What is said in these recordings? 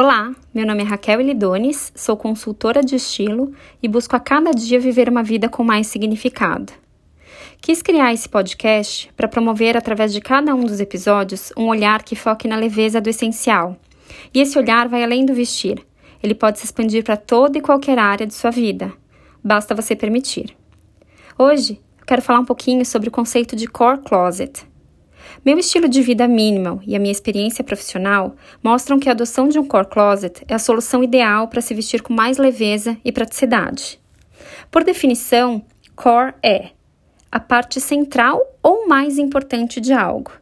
Olá, meu nome é Raquel Elidones, sou consultora de estilo e busco a cada dia viver uma vida com mais significado. Quis criar esse podcast para promover, através de cada um dos episódios, um olhar que foque na leveza do essencial. E esse olhar vai além do vestir. Ele pode se expandir para toda e qualquer área de sua vida. Basta você permitir. Hoje, eu quero falar um pouquinho sobre o conceito de core closet. Meu estilo de vida minimal e a minha experiência profissional mostram que a adoção de um core closet é a solução ideal para se vestir com mais leveza e praticidade. Por definição, core é a parte central ou mais importante de algo.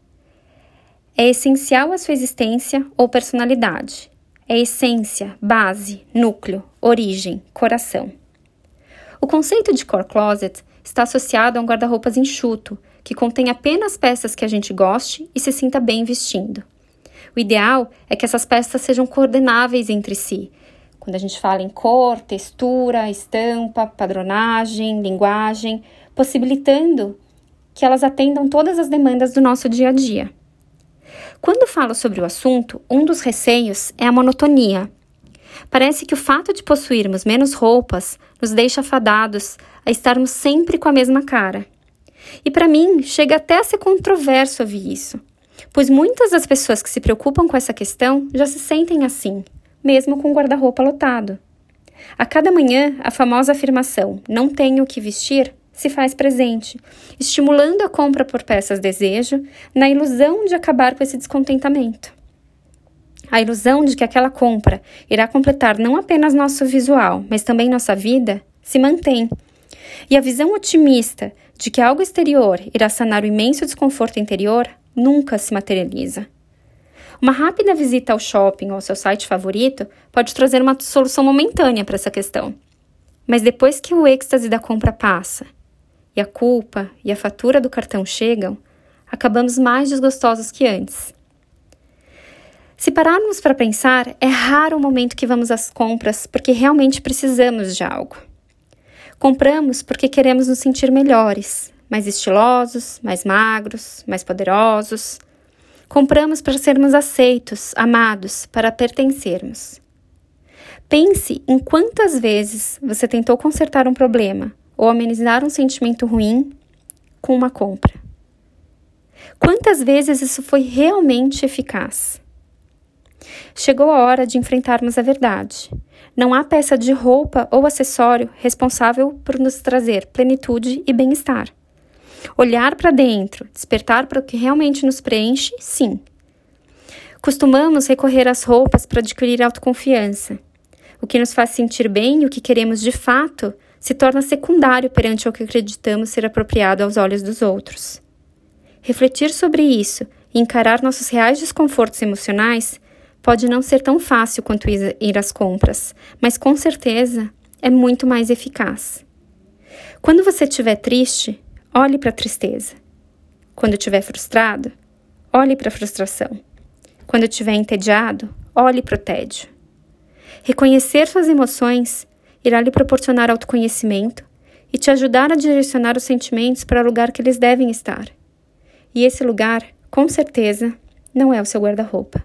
É essencial à sua existência ou personalidade. É essência, base, núcleo, origem, coração. O conceito de core closet está associado a um guarda-roupas enxuto, que contém apenas peças que a gente goste e se sinta bem vestindo. O ideal é que essas peças sejam coordenáveis entre si. Quando a gente fala em cor, textura, estampa, padronagem, linguagem, possibilitando que elas atendam todas as demandas do nosso dia a dia. Quando falo sobre o assunto, um dos receios é a monotonia. Parece que o fato de possuirmos menos roupas nos deixa afadados a estarmos sempre com a mesma cara. E para mim, chega até a ser controverso ouvir isso, pois muitas das pessoas que se preocupam com essa questão já se sentem assim, mesmo com o guarda-roupa lotado. A cada manhã, a famosa afirmação não tenho o que vestir se faz presente, estimulando a compra por peças desejo, na ilusão de acabar com esse descontentamento. A ilusão de que aquela compra irá completar não apenas nosso visual, mas também nossa vida, se mantém. E a visão otimista de que algo exterior irá sanar o imenso desconforto interior nunca se materializa. Uma rápida visita ao shopping ou ao seu site favorito pode trazer uma solução momentânea para essa questão. Mas depois que o êxtase da compra passa e a culpa e a fatura do cartão chegam, acabamos mais desgostosos que antes. Se pararmos para pensar, é raro o momento que vamos às compras porque realmente precisamos de algo. Compramos porque queremos nos sentir melhores, mais estilosos, mais magros, mais poderosos. Compramos para sermos aceitos, amados, para pertencermos. Pense em quantas vezes você tentou consertar um problema ou amenizar um sentimento ruim com uma compra. Quantas vezes isso foi realmente eficaz? Chegou a hora de enfrentarmos a verdade. Não há peça de roupa ou acessório responsável por nos trazer plenitude e bem-estar. Olhar para dentro, despertar para o que realmente nos preenche, sim. Costumamos recorrer às roupas para adquirir autoconfiança. O que nos faz sentir bem e o que queremos de fato se torna secundário perante o que acreditamos ser apropriado aos olhos dos outros. Refletir sobre isso e encarar nossos reais desconfortos emocionais pode não ser tão fácil quanto ir às compras, mas com certeza é muito mais eficaz. Quando você estiver triste, olhe para a tristeza. Quando estiver frustrado, olhe para a frustração. Quando estiver entediado, olhe para o tédio. Reconhecer suas emoções irá lhe proporcionar autoconhecimento e te ajudar a direcionar os sentimentos para o lugar que eles devem estar. E esse lugar, com certeza, não é o seu guarda-roupa.